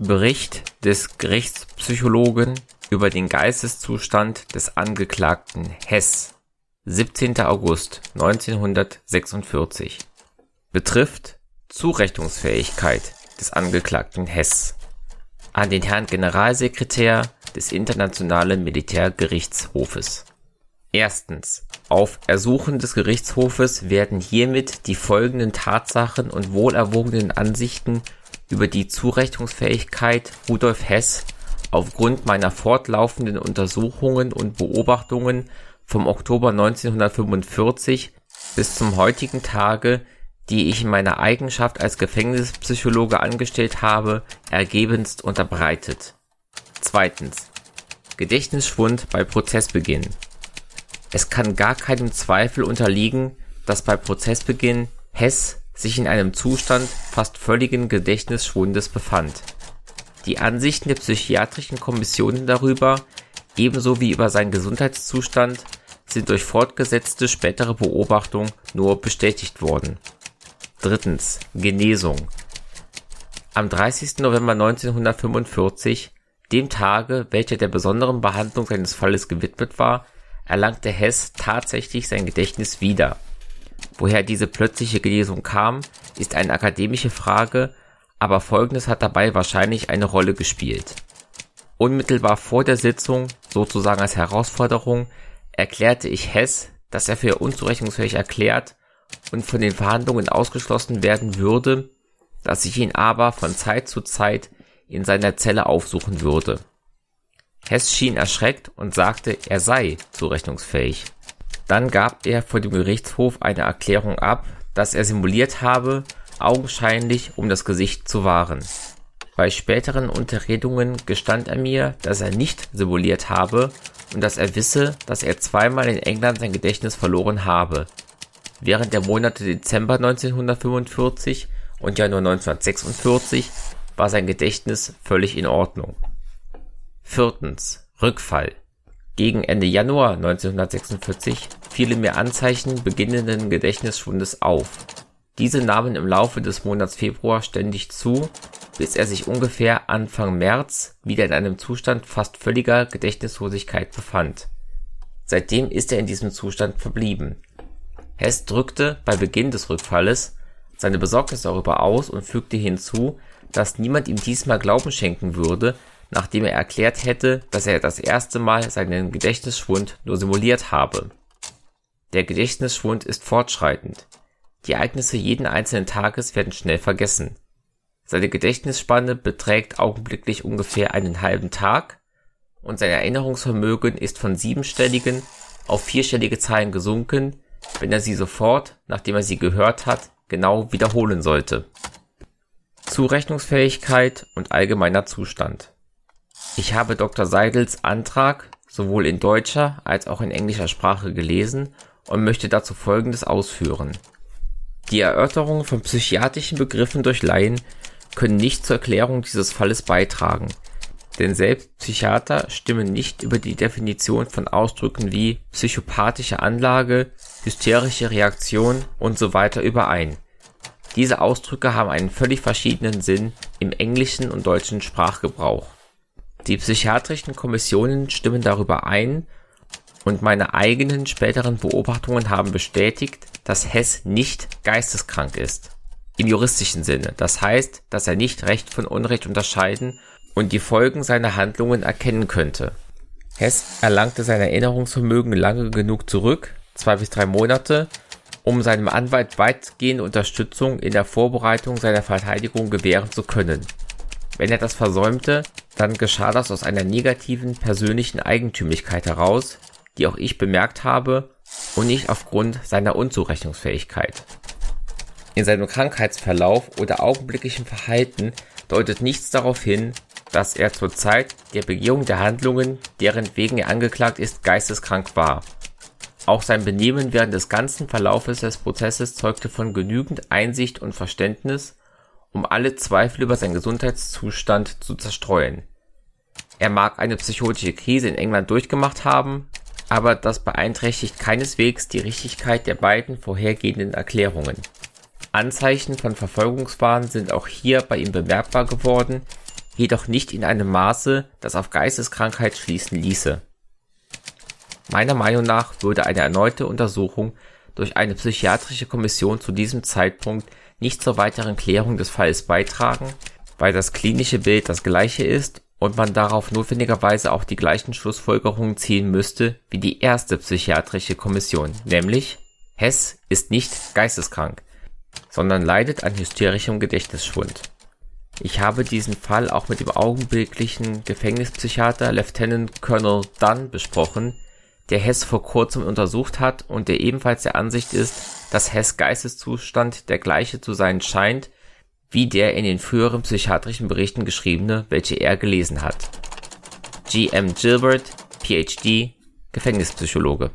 Bericht des Gerichtspsychologen über den Geisteszustand des Angeklagten Hess 17. August 1946 betrifft Zurechnungsfähigkeit des Angeklagten Hess an den Herrn Generalsekretär des Internationalen Militärgerichtshofes. Erstens. Auf Ersuchen des Gerichtshofes werden hiermit die folgenden Tatsachen und wohlerwogenen Ansichten über die Zurechnungsfähigkeit Rudolf Hess aufgrund meiner fortlaufenden Untersuchungen und Beobachtungen vom Oktober 1945 bis zum heutigen Tage, die ich in meiner Eigenschaft als Gefängnispsychologe angestellt habe, ergebenst unterbreitet. Zweitens. Gedächtnisschwund bei Prozessbeginn. Es kann gar keinem Zweifel unterliegen, dass bei Prozessbeginn Hess sich in einem Zustand fast völligen Gedächtnisschwundes befand. Die Ansichten der psychiatrischen Kommissionen darüber, ebenso wie über seinen Gesundheitszustand, sind durch fortgesetzte spätere Beobachtung nur bestätigt worden. Drittens. Genesung. Am 30. November 1945, dem Tage, welcher der besonderen Behandlung seines Falles gewidmet war, erlangte Hess tatsächlich sein Gedächtnis wieder Woher diese plötzliche Genesung kam, ist eine akademische Frage, aber Folgendes hat dabei wahrscheinlich eine Rolle gespielt. Unmittelbar vor der Sitzung, sozusagen als Herausforderung, erklärte ich Hess, dass er für unzurechnungsfähig erklärt und von den Verhandlungen ausgeschlossen werden würde, dass ich ihn aber von Zeit zu Zeit in seiner Zelle aufsuchen würde. Hess schien erschreckt und sagte, er sei zurechnungsfähig. Dann gab er vor dem Gerichtshof eine Erklärung ab, dass er simuliert habe, augenscheinlich um das Gesicht zu wahren. Bei späteren Unterredungen gestand er mir, dass er nicht simuliert habe und dass er wisse, dass er zweimal in England sein Gedächtnis verloren habe. Während der Monate Dezember 1945 und Januar 1946 war sein Gedächtnis völlig in Ordnung. Viertens. Rückfall. Gegen Ende Januar 1946 fielen mir Anzeichen beginnenden Gedächtnisschwundes auf. Diese nahmen im Laufe des Monats Februar ständig zu, bis er sich ungefähr Anfang März wieder in einem Zustand fast völliger Gedächtnislosigkeit befand. Seitdem ist er in diesem Zustand verblieben. Hess drückte bei Beginn des Rückfalles seine Besorgnis darüber aus und fügte hinzu, dass niemand ihm diesmal Glauben schenken würde, nachdem er erklärt hätte, dass er das erste Mal seinen Gedächtnisschwund nur simuliert habe. Der Gedächtnisschwund ist fortschreitend. Die Ereignisse jeden einzelnen Tages werden schnell vergessen. Seine Gedächtnisspanne beträgt augenblicklich ungefähr einen halben Tag und sein Erinnerungsvermögen ist von siebenstelligen auf vierstellige Zahlen gesunken, wenn er sie sofort, nachdem er sie gehört hat, genau wiederholen sollte. Zurechnungsfähigkeit und allgemeiner Zustand ich habe Dr. Seidels Antrag sowohl in deutscher als auch in englischer Sprache gelesen und möchte dazu Folgendes ausführen. Die Erörterung von psychiatrischen Begriffen durch Laien können nicht zur Erklärung dieses Falles beitragen, denn selbst Psychiater stimmen nicht über die Definition von Ausdrücken wie psychopathische Anlage, hysterische Reaktion und so weiter überein. Diese Ausdrücke haben einen völlig verschiedenen Sinn im englischen und deutschen Sprachgebrauch. Die psychiatrischen Kommissionen stimmen darüber ein und meine eigenen späteren Beobachtungen haben bestätigt, dass Hess nicht geisteskrank ist. Im juristischen Sinne. Das heißt, dass er nicht Recht von Unrecht unterscheiden und die Folgen seiner Handlungen erkennen könnte. Hess erlangte sein Erinnerungsvermögen lange genug zurück, zwei bis drei Monate, um seinem Anwalt weitgehende Unterstützung in der Vorbereitung seiner Verteidigung gewähren zu können. Wenn er das versäumte, dann geschah das aus einer negativen persönlichen Eigentümlichkeit heraus, die auch ich bemerkt habe und nicht aufgrund seiner Unzurechnungsfähigkeit. In seinem Krankheitsverlauf oder augenblicklichen Verhalten deutet nichts darauf hin, dass er zur Zeit der Begehung der Handlungen, deren wegen er angeklagt ist, geisteskrank war. Auch sein Benehmen während des ganzen Verlaufes des Prozesses zeugte von genügend Einsicht und Verständnis, um alle Zweifel über seinen Gesundheitszustand zu zerstreuen. Er mag eine psychotische Krise in England durchgemacht haben, aber das beeinträchtigt keineswegs die Richtigkeit der beiden vorhergehenden Erklärungen. Anzeichen von Verfolgungswahn sind auch hier bei ihm bemerkbar geworden, jedoch nicht in einem Maße, das auf Geisteskrankheit schließen ließe. Meiner Meinung nach würde eine erneute Untersuchung durch eine psychiatrische Kommission zu diesem Zeitpunkt nicht zur weiteren Klärung des Falles beitragen, weil das klinische Bild das gleiche ist und man darauf notwendigerweise auch die gleichen Schlussfolgerungen ziehen müsste wie die erste psychiatrische Kommission, nämlich Hess ist nicht geisteskrank, sondern leidet an hysterischem Gedächtnisschwund. Ich habe diesen Fall auch mit dem augenblicklichen Gefängnispsychiater Lieutenant Colonel Dunn besprochen, der Hess vor kurzem untersucht hat und der ebenfalls der Ansicht ist, dass Hess Geisteszustand der gleiche zu sein scheint, wie der in den früheren psychiatrischen Berichten geschriebene, welche er gelesen hat. G. M. Gilbert, PhD, Gefängnispsychologe.